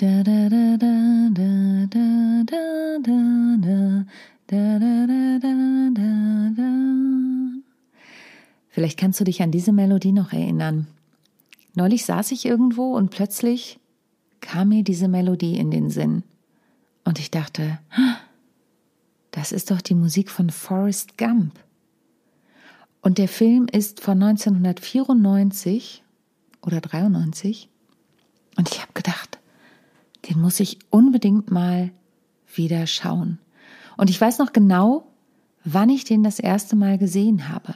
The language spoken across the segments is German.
Da da da da da da da da da da da da da. Vielleicht kannst du dich an diese Melodie noch erinnern. Neulich saß ich irgendwo und plötzlich kam mir diese Melodie in den Sinn. Und ich dachte, das ist doch die Musik von Forrest Gump. Und der Film ist von 1994 oder 93. Und ich habe den muss ich unbedingt mal wieder schauen. Und ich weiß noch genau, wann ich den das erste Mal gesehen habe.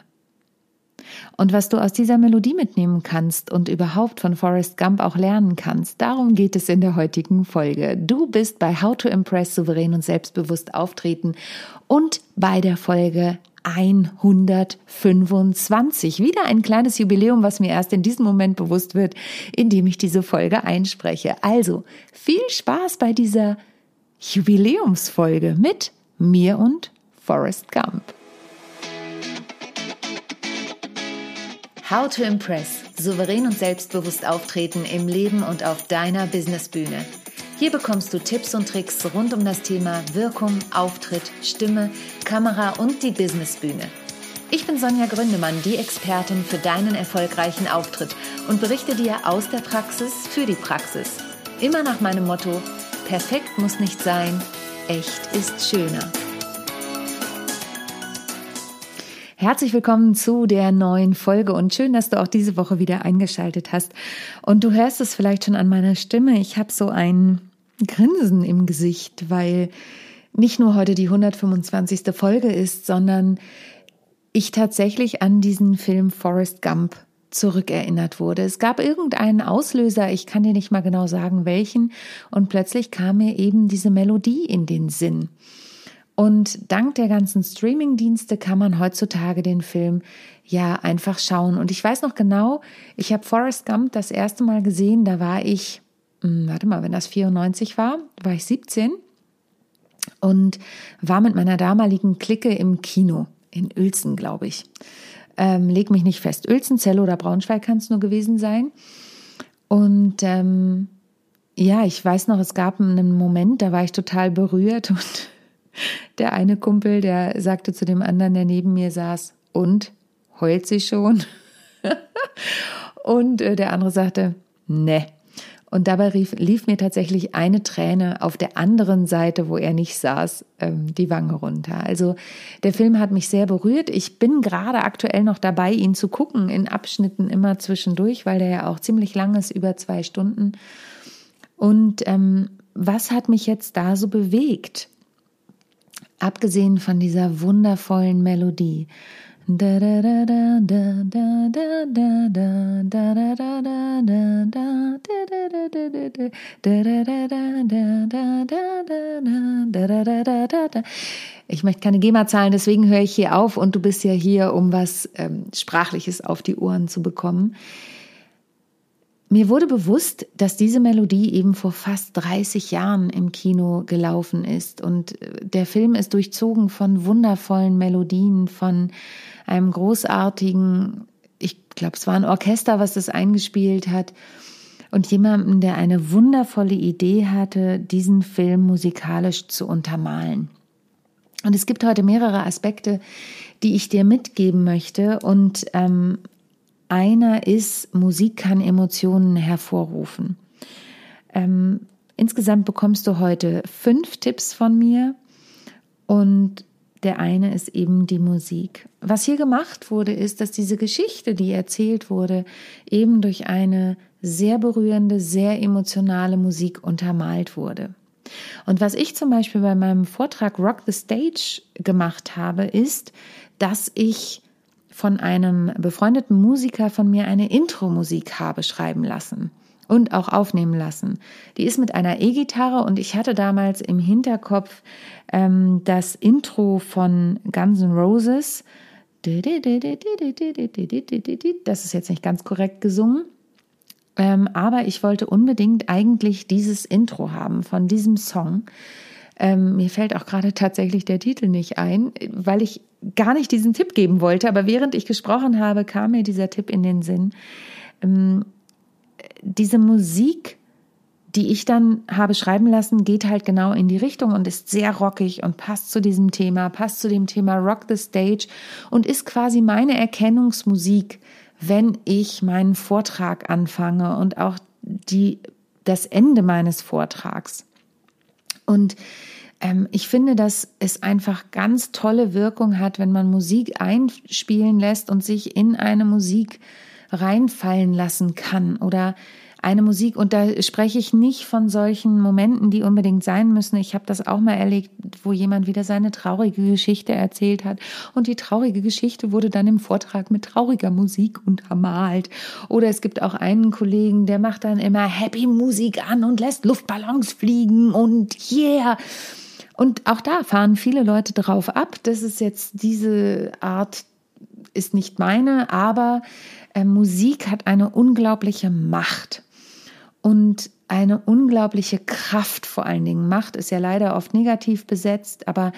Und was du aus dieser Melodie mitnehmen kannst und überhaupt von Forrest Gump auch lernen kannst, darum geht es in der heutigen Folge. Du bist bei How to Impress souverän und selbstbewusst auftreten und bei der Folge 125. Wieder ein kleines Jubiläum, was mir erst in diesem Moment bewusst wird, indem ich diese Folge einspreche. Also viel Spaß bei dieser Jubiläumsfolge mit mir und Forrest Gump. How to Impress. Souverän und selbstbewusst auftreten im Leben und auf deiner Businessbühne. Hier bekommst du Tipps und Tricks rund um das Thema Wirkung, Auftritt, Stimme, Kamera und die Businessbühne. Ich bin Sonja Gründemann, die Expertin für deinen erfolgreichen Auftritt und berichte dir aus der Praxis für die Praxis. Immer nach meinem Motto, perfekt muss nicht sein, echt ist schöner. Herzlich willkommen zu der neuen Folge und schön, dass du auch diese Woche wieder eingeschaltet hast. Und du hörst es vielleicht schon an meiner Stimme. Ich habe so ein Grinsen im Gesicht, weil nicht nur heute die 125. Folge ist, sondern ich tatsächlich an diesen Film Forrest Gump zurückerinnert wurde. Es gab irgendeinen Auslöser, ich kann dir nicht mal genau sagen welchen, und plötzlich kam mir eben diese Melodie in den Sinn. Und dank der ganzen Streaming-Dienste kann man heutzutage den Film ja einfach schauen. Und ich weiß noch genau, ich habe Forrest Gump das erste Mal gesehen, da war ich warte mal, wenn das 94 war, war ich 17 und war mit meiner damaligen Clique im Kino in Uelzen, glaube ich. Ähm, leg mich nicht fest. Uelzen, Zelle oder Braunschweig kann es nur gewesen sein. Und ähm, ja, ich weiß noch, es gab einen Moment, da war ich total berührt und der eine Kumpel, der sagte zu dem anderen, der neben mir saß, und heult sie schon? und äh, der andere sagte, ne, und dabei rief, lief mir tatsächlich eine Träne auf der anderen Seite, wo er nicht saß, ähm, die Wange runter. Also der Film hat mich sehr berührt. Ich bin gerade aktuell noch dabei, ihn zu gucken, in Abschnitten immer zwischendurch, weil der ja auch ziemlich lang ist, über zwei Stunden. Und ähm, was hat mich jetzt da so bewegt? Abgesehen von dieser wundervollen Melodie. Ich möchte keine GEMA zahlen, deswegen höre ich hier auf und du bist ja hier, um was ähm, Sprachliches auf die Ohren zu bekommen. Mir wurde bewusst, dass diese Melodie eben vor fast 30 Jahren im Kino gelaufen ist und äh, der Film ist durchzogen von wundervollen Melodien, von einem großartigen, ich glaube, es war ein Orchester, was das eingespielt hat und jemanden, der eine wundervolle Idee hatte, diesen Film musikalisch zu untermalen. Und es gibt heute mehrere Aspekte, die ich dir mitgeben möchte. Und ähm, einer ist, Musik kann Emotionen hervorrufen. Ähm, insgesamt bekommst du heute fünf Tipps von mir und der eine ist eben die Musik. Was hier gemacht wurde, ist, dass diese Geschichte, die erzählt wurde, eben durch eine sehr berührende, sehr emotionale Musik untermalt wurde. Und was ich zum Beispiel bei meinem Vortrag Rock the Stage gemacht habe, ist, dass ich von einem befreundeten Musiker von mir eine Intro-Musik habe schreiben lassen und auch aufnehmen lassen. Die ist mit einer E-Gitarre und ich hatte damals im Hinterkopf ähm, das Intro von Guns N' Roses. Das ist jetzt nicht ganz korrekt gesungen. Ähm, aber ich wollte unbedingt eigentlich dieses Intro haben von diesem Song. Ähm, mir fällt auch gerade tatsächlich der Titel nicht ein, weil ich gar nicht diesen Tipp geben wollte. Aber während ich gesprochen habe, kam mir dieser Tipp in den Sinn. Ähm, diese Musik die ich dann habe schreiben lassen, geht halt genau in die Richtung und ist sehr rockig und passt zu diesem Thema, passt zu dem Thema Rock the Stage und ist quasi meine Erkennungsmusik, wenn ich meinen Vortrag anfange und auch die, das Ende meines Vortrags. Und ähm, ich finde, dass es einfach ganz tolle Wirkung hat, wenn man Musik einspielen lässt und sich in eine Musik reinfallen lassen kann oder eine Musik, und da spreche ich nicht von solchen Momenten, die unbedingt sein müssen. Ich habe das auch mal erlebt, wo jemand wieder seine traurige Geschichte erzählt hat. Und die traurige Geschichte wurde dann im Vortrag mit trauriger Musik untermalt. Oder es gibt auch einen Kollegen, der macht dann immer Happy Musik an und lässt Luftballons fliegen und yeah. Und auch da fahren viele Leute drauf ab. Das ist jetzt diese Art, ist nicht meine, aber äh, Musik hat eine unglaubliche Macht und eine unglaubliche Kraft vor allen Dingen. Macht ist ja leider oft negativ besetzt, aber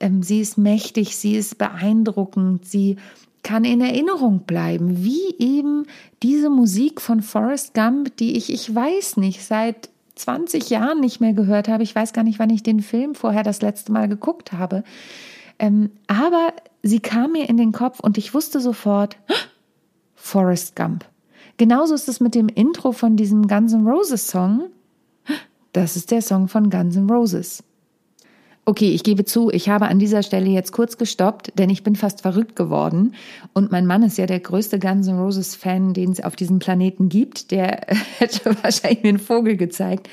ähm, sie ist mächtig, sie ist beeindruckend, sie kann in Erinnerung bleiben, wie eben diese Musik von Forrest Gump, die ich, ich weiß nicht, seit 20 Jahren nicht mehr gehört habe. Ich weiß gar nicht, wann ich den Film vorher das letzte Mal geguckt habe. Ähm, aber sie kam mir in den Kopf und ich wusste sofort, Forrest Gump. Genauso ist es mit dem Intro von diesem Guns N' Roses Song. Das ist der Song von Guns N' Roses. Okay, ich gebe zu, ich habe an dieser Stelle jetzt kurz gestoppt, denn ich bin fast verrückt geworden. Und mein Mann ist ja der größte Guns N' Roses Fan, den es auf diesem Planeten gibt. Der hätte wahrscheinlich mir einen Vogel gezeigt.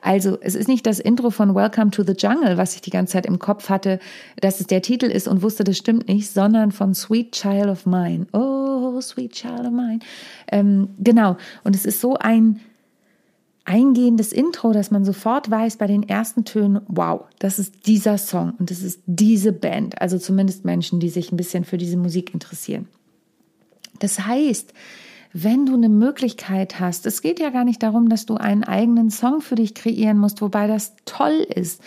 Also, es ist nicht das Intro von Welcome to the Jungle, was ich die ganze Zeit im Kopf hatte, dass es der Titel ist und wusste, das stimmt nicht, sondern von Sweet Child of Mine. Oh, Sweet Child of Mine. Ähm, genau. Und es ist so ein eingehendes Intro, dass man sofort weiß bei den ersten Tönen, wow, das ist dieser Song und das ist diese Band. Also zumindest Menschen, die sich ein bisschen für diese Musik interessieren. Das heißt, wenn du eine Möglichkeit hast, es geht ja gar nicht darum, dass du einen eigenen Song für dich kreieren musst, wobei das toll ist.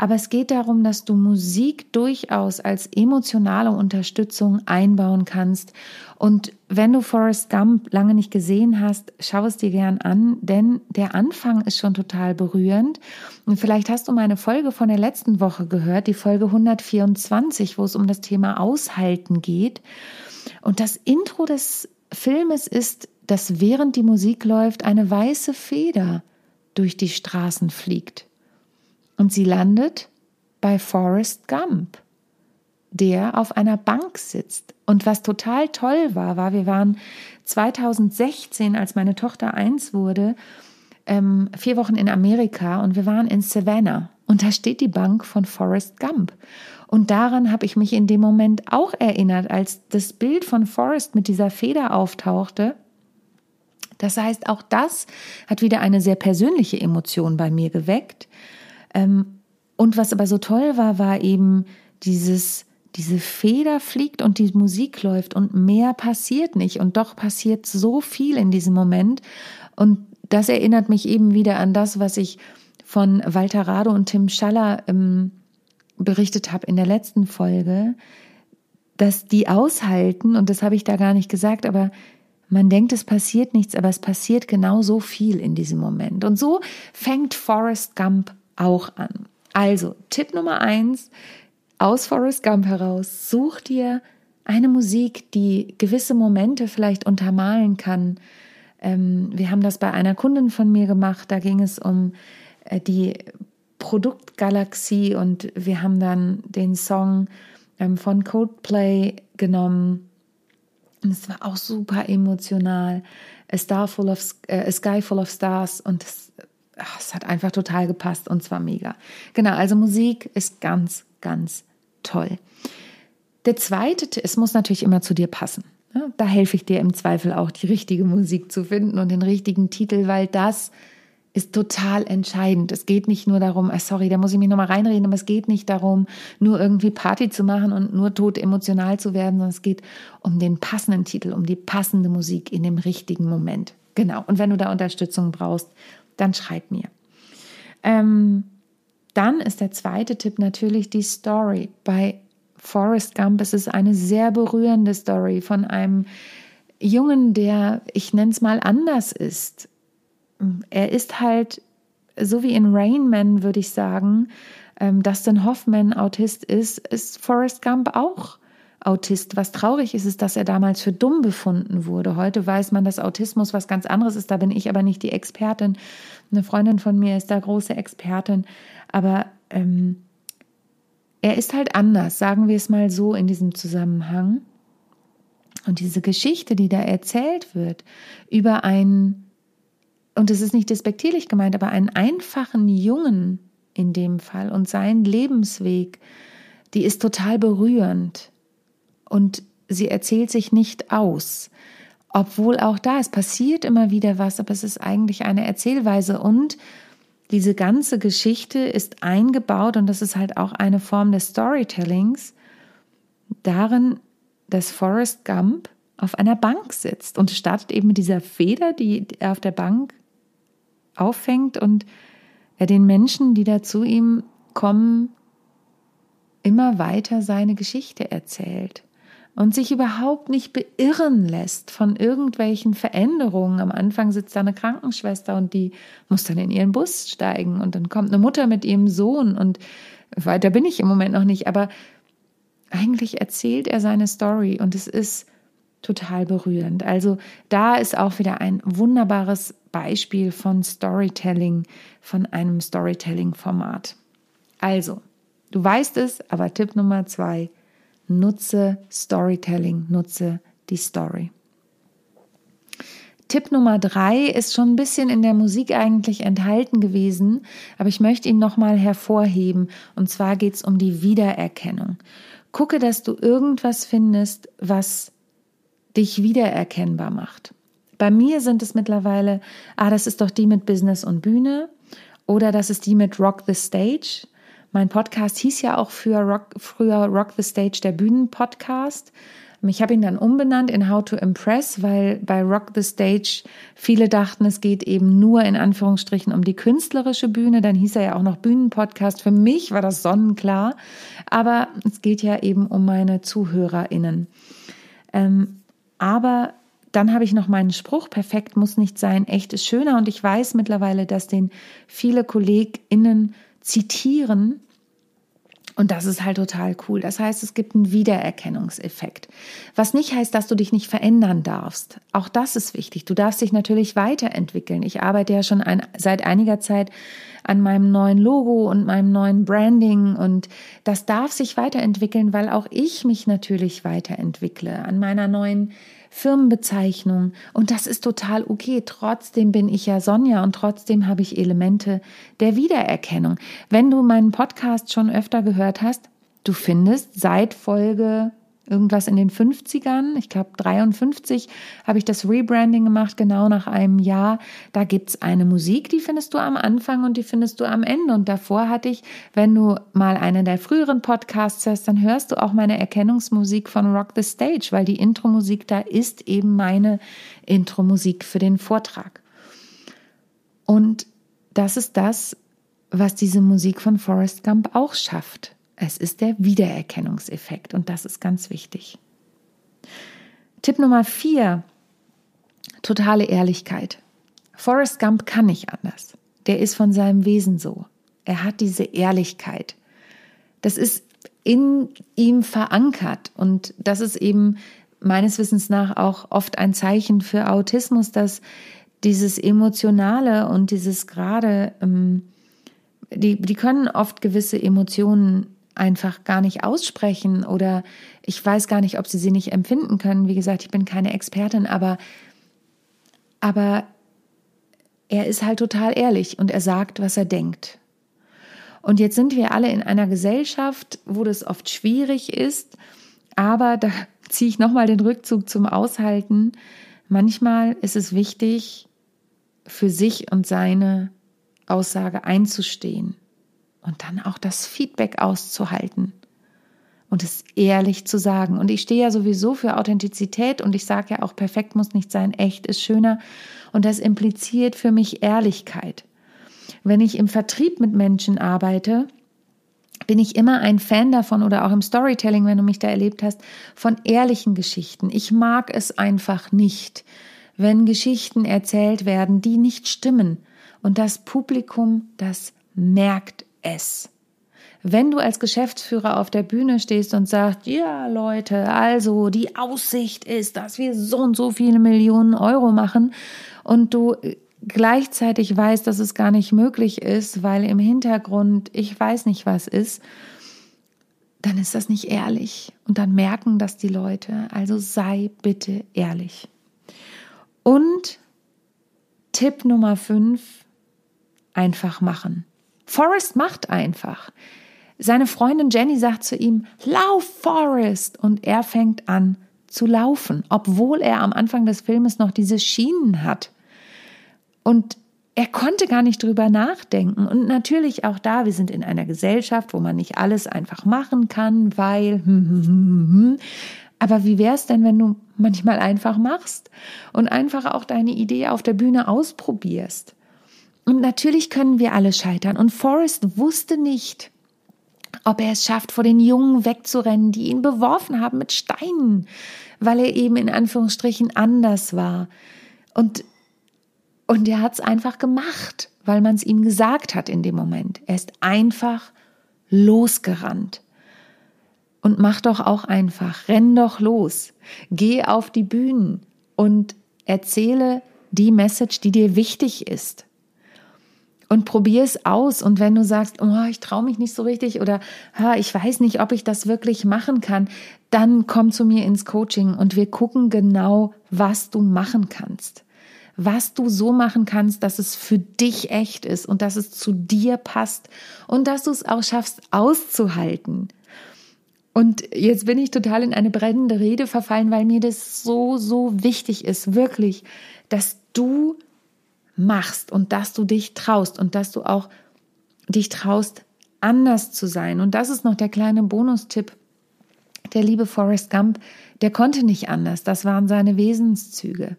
Aber es geht darum, dass du Musik durchaus als emotionale Unterstützung einbauen kannst. Und wenn du Forrest Gump lange nicht gesehen hast, schau es dir gern an, denn der Anfang ist schon total berührend. Und vielleicht hast du meine Folge von der letzten Woche gehört, die Folge 124, wo es um das Thema Aushalten geht. Und das Intro des Filmes ist, dass während die Musik läuft, eine weiße Feder durch die Straßen fliegt. Und sie landet bei Forrest Gump, der auf einer Bank sitzt. Und was total toll war, war, wir waren 2016, als meine Tochter eins wurde, ähm, vier Wochen in Amerika und wir waren in Savannah. Und da steht die Bank von Forrest Gump. Und daran habe ich mich in dem Moment auch erinnert, als das Bild von Forrest mit dieser Feder auftauchte. Das heißt, auch das hat wieder eine sehr persönliche Emotion bei mir geweckt. Ähm, und was aber so toll war, war eben dieses, diese Feder fliegt und die Musik läuft und mehr passiert nicht. Und doch passiert so viel in diesem Moment. Und das erinnert mich eben wieder an das, was ich von Walter Rado und Tim Schaller ähm, berichtet habe in der letzten Folge, dass die aushalten, und das habe ich da gar nicht gesagt, aber man denkt, es passiert nichts, aber es passiert genau so viel in diesem Moment. Und so fängt Forrest Gump auch an. Also, Tipp Nummer eins, aus Forrest Gump heraus, such dir eine Musik, die gewisse Momente vielleicht untermalen kann. Ähm, wir haben das bei einer Kundin von mir gemacht, da ging es um äh, die Produktgalaxie und wir haben dann den Song ähm, von Coldplay genommen. Und es war auch super emotional. A, Star full of, äh, A Sky Full of Stars und es, ach, es hat einfach total gepasst und zwar mega. Genau, also Musik ist ganz, ganz toll. Der zweite, es muss natürlich immer zu dir passen. Ja, da helfe ich dir im Zweifel auch, die richtige Musik zu finden und den richtigen Titel, weil das ist total entscheidend. Es geht nicht nur darum, ah, sorry, da muss ich mich nochmal reinreden, aber es geht nicht darum, nur irgendwie Party zu machen und nur tot emotional zu werden, sondern es geht um den passenden Titel, um die passende Musik in dem richtigen Moment. Genau. Und wenn du da Unterstützung brauchst, dann schreib mir. Ähm, dann ist der zweite Tipp natürlich die Story. Bei Forrest Gump ist es eine sehr berührende Story von einem Jungen, der, ich nenne es mal, anders ist er ist halt so wie in Rain Man würde ich sagen, ähm, Dustin Hoffman Autist ist, ist Forrest Gump auch Autist. Was traurig ist, ist, dass er damals für dumm befunden wurde. Heute weiß man, dass Autismus was ganz anderes ist. Da bin ich aber nicht die Expertin. Eine Freundin von mir ist da große Expertin. Aber ähm, er ist halt anders, sagen wir es mal so in diesem Zusammenhang. Und diese Geschichte, die da erzählt wird über einen, und es ist nicht despektierlich gemeint, aber einen einfachen Jungen in dem Fall und seinen Lebensweg, die ist total berührend und sie erzählt sich nicht aus. Obwohl auch da, es passiert immer wieder was, aber es ist eigentlich eine Erzählweise und diese ganze Geschichte ist eingebaut und das ist halt auch eine Form des Storytellings darin, dass Forrest Gump auf einer Bank sitzt und startet eben mit dieser Feder, die er auf der Bank auffängt und er den Menschen, die da zu ihm kommen, immer weiter seine Geschichte erzählt und sich überhaupt nicht beirren lässt von irgendwelchen Veränderungen. Am Anfang sitzt da eine Krankenschwester und die muss dann in ihren Bus steigen und dann kommt eine Mutter mit ihrem Sohn und weiter bin ich im Moment noch nicht, aber eigentlich erzählt er seine Story und es ist total berührend. Also da ist auch wieder ein wunderbares Beispiel von Storytelling, von einem Storytelling-Format. Also, du weißt es, aber Tipp Nummer zwei, nutze Storytelling, nutze die Story. Tipp Nummer drei ist schon ein bisschen in der Musik eigentlich enthalten gewesen, aber ich möchte ihn nochmal hervorheben. Und zwar geht es um die Wiedererkennung. Gucke, dass du irgendwas findest, was dich wiedererkennbar macht. Bei mir sind es mittlerweile, ah, das ist doch die mit Business und Bühne oder das ist die mit Rock the Stage. Mein Podcast hieß ja auch für Rock, früher Rock the Stage, der Bühnenpodcast. Ich habe ihn dann umbenannt in How to Impress, weil bei Rock the Stage viele dachten, es geht eben nur in Anführungsstrichen um die künstlerische Bühne. Dann hieß er ja auch noch Bühnenpodcast. Für mich war das sonnenklar. Aber es geht ja eben um meine ZuhörerInnen. Ähm, aber dann habe ich noch meinen Spruch, perfekt muss nicht sein, echt ist schöner. Und ich weiß mittlerweile, dass den viele KollegInnen zitieren. Und das ist halt total cool. Das heißt, es gibt einen Wiedererkennungseffekt. Was nicht heißt, dass du dich nicht verändern darfst. Auch das ist wichtig. Du darfst dich natürlich weiterentwickeln. Ich arbeite ja schon ein, seit einiger Zeit an meinem neuen Logo und meinem neuen Branding und das darf sich weiterentwickeln, weil auch ich mich natürlich weiterentwickle an meiner neuen Firmenbezeichnung und das ist total okay. Trotzdem bin ich ja Sonja und trotzdem habe ich Elemente der Wiedererkennung. Wenn du meinen Podcast schon öfter gehört hast, du findest seit Folge irgendwas in den 50ern, ich glaube 53, habe ich das Rebranding gemacht, genau nach einem Jahr. Da gibt es eine Musik, die findest du am Anfang und die findest du am Ende. Und davor hatte ich, wenn du mal einen der früheren Podcasts hörst, dann hörst du auch meine Erkennungsmusik von Rock the Stage, weil die Intro-Musik da ist eben meine Intro-Musik für den Vortrag. Und das ist das, was diese Musik von Forrest Gump auch schafft. Es ist der Wiedererkennungseffekt und das ist ganz wichtig. Tipp Nummer vier, totale Ehrlichkeit. Forrest Gump kann nicht anders. Der ist von seinem Wesen so. Er hat diese Ehrlichkeit. Das ist in ihm verankert und das ist eben meines Wissens nach auch oft ein Zeichen für Autismus, dass dieses Emotionale und dieses gerade, ähm, die, die können oft gewisse Emotionen einfach gar nicht aussprechen oder ich weiß gar nicht, ob sie sie nicht empfinden können. Wie gesagt, ich bin keine Expertin, aber, aber er ist halt total ehrlich und er sagt, was er denkt. Und jetzt sind wir alle in einer Gesellschaft, wo das oft schwierig ist, aber da ziehe ich nochmal den Rückzug zum Aushalten. Manchmal ist es wichtig, für sich und seine Aussage einzustehen und dann auch das Feedback auszuhalten und es ehrlich zu sagen. Und ich stehe ja sowieso für Authentizität und ich sage ja auch, perfekt muss nicht sein, echt ist schöner. Und das impliziert für mich Ehrlichkeit. Wenn ich im Vertrieb mit Menschen arbeite, bin ich immer ein Fan davon oder auch im Storytelling, wenn du mich da erlebt hast, von ehrlichen Geschichten. Ich mag es einfach nicht, wenn Geschichten erzählt werden, die nicht stimmen Und das Publikum, das merkt es. Wenn du als Geschäftsführer auf der Bühne stehst und sagst, ja Leute, also die Aussicht ist, dass wir so und so viele Millionen Euro machen und du gleichzeitig weißt, dass es gar nicht möglich ist, weil im Hintergrund ich weiß nicht was ist, dann ist das nicht ehrlich. Und dann merken das die Leute. Also sei bitte ehrlich. Und Tipp Nummer fünf, einfach machen. Forrest macht einfach. Seine Freundin Jenny sagt zu ihm, Lauf, Forrest! Und er fängt an zu laufen, obwohl er am Anfang des Filmes noch diese Schienen hat. Und er konnte gar nicht drüber nachdenken. Und natürlich auch da, wir sind in einer Gesellschaft, wo man nicht alles einfach machen kann, weil, hm, hm, hm, aber wie wäre es denn, wenn du manchmal einfach machst und einfach auch deine Idee auf der Bühne ausprobierst? Und natürlich können wir alle scheitern. Und Forrest wusste nicht, ob er es schafft, vor den Jungen wegzurennen, die ihn beworfen haben mit Steinen, weil er eben in Anführungsstrichen anders war. Und, und er hat es einfach gemacht, weil man es ihm gesagt hat in dem Moment. Er ist einfach losgerannt. Und mach doch auch einfach, renn doch los, geh auf die Bühnen und erzähle die Message, die dir wichtig ist. Und probier es aus. Und wenn du sagst, oh, ich traue mich nicht so richtig oder ich weiß nicht, ob ich das wirklich machen kann, dann komm zu mir ins Coaching und wir gucken genau, was du machen kannst. Was du so machen kannst, dass es für dich echt ist und dass es zu dir passt und dass du es auch schaffst auszuhalten. Und jetzt bin ich total in eine brennende Rede verfallen, weil mir das so, so wichtig ist, wirklich, dass du machst und dass du dich traust und dass du auch dich traust, anders zu sein. Und das ist noch der kleine Bonustipp. Der liebe Forrest Gump, der konnte nicht anders. Das waren seine Wesenszüge.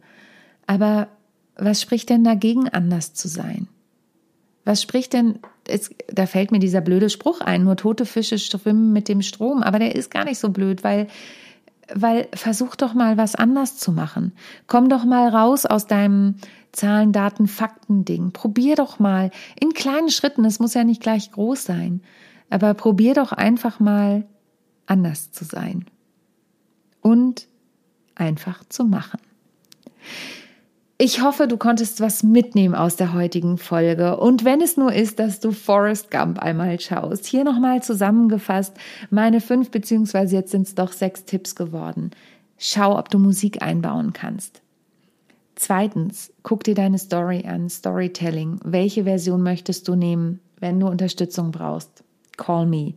Aber was spricht denn dagegen, anders zu sein? Was spricht denn, es, da fällt mir dieser blöde Spruch ein, nur tote Fische schwimmen mit dem Strom, aber der ist gar nicht so blöd, weil, weil versuch doch mal was anders zu machen. Komm doch mal raus aus deinem Zahlen, Daten, Fakten Ding. Probier doch mal in kleinen Schritten, es muss ja nicht gleich groß sein, aber probier doch einfach mal anders zu sein und einfach zu machen. Ich hoffe, du konntest was mitnehmen aus der heutigen Folge. Und wenn es nur ist, dass du Forrest Gump einmal schaust. Hier nochmal zusammengefasst meine fünf beziehungsweise jetzt sind es doch sechs Tipps geworden. Schau, ob du Musik einbauen kannst. Zweitens, guck dir deine Story an, Storytelling. Welche Version möchtest du nehmen, wenn du Unterstützung brauchst? Call me.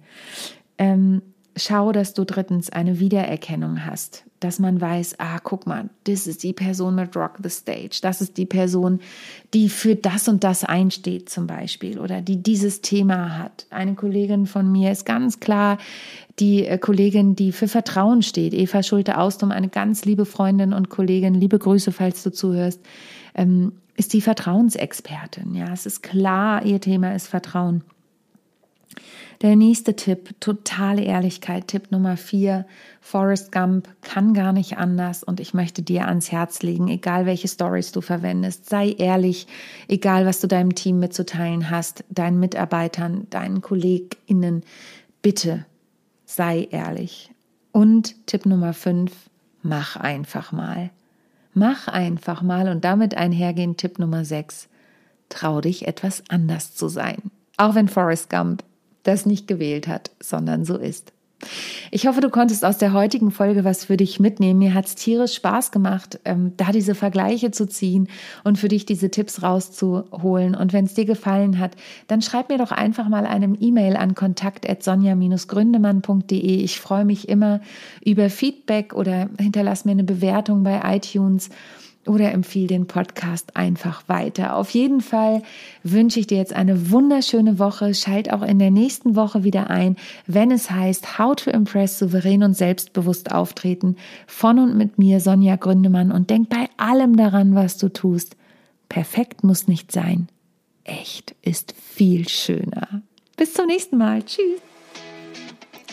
Ähm, schau, dass du drittens eine Wiedererkennung hast dass man weiß, ah, guck mal, das ist die Person mit Rock the Stage, das ist die Person, die für das und das einsteht zum Beispiel oder die dieses Thema hat. Eine Kollegin von mir ist ganz klar die äh, Kollegin, die für Vertrauen steht, Eva Schulte-Austum, eine ganz liebe Freundin und Kollegin, liebe Grüße, falls du zuhörst, ähm, ist die Vertrauensexpertin. Ja, es ist klar, ihr Thema ist Vertrauen. Der nächste Tipp, totale Ehrlichkeit, Tipp Nummer vier, Forrest Gump kann gar nicht anders und ich möchte dir ans Herz legen, egal welche Stories du verwendest, sei ehrlich, egal was du deinem Team mitzuteilen hast, deinen Mitarbeitern, deinen KollegInnen, bitte sei ehrlich. Und Tipp Nummer fünf, mach einfach mal. Mach einfach mal und damit einhergehend Tipp Nummer sechs, trau dich etwas anders zu sein. Auch wenn Forrest Gump das nicht gewählt hat, sondern so ist. Ich hoffe, du konntest aus der heutigen Folge was für dich mitnehmen. Mir hat es tierisch Spaß gemacht, ähm, da diese Vergleiche zu ziehen und für dich diese Tipps rauszuholen. Und wenn es dir gefallen hat, dann schreib mir doch einfach mal eine E-Mail an kontakt.sonja-gründemann.de. Ich freue mich immer über Feedback oder hinterlass mir eine Bewertung bei iTunes oder empfiehl den Podcast einfach weiter. Auf jeden Fall wünsche ich dir jetzt eine wunderschöne Woche. Schalt auch in der nächsten Woche wieder ein, wenn es heißt How to Impress souverän und selbstbewusst auftreten von und mit mir Sonja Gründemann und denk bei allem daran, was du tust. Perfekt muss nicht sein. Echt ist viel schöner. Bis zum nächsten Mal. Tschüss.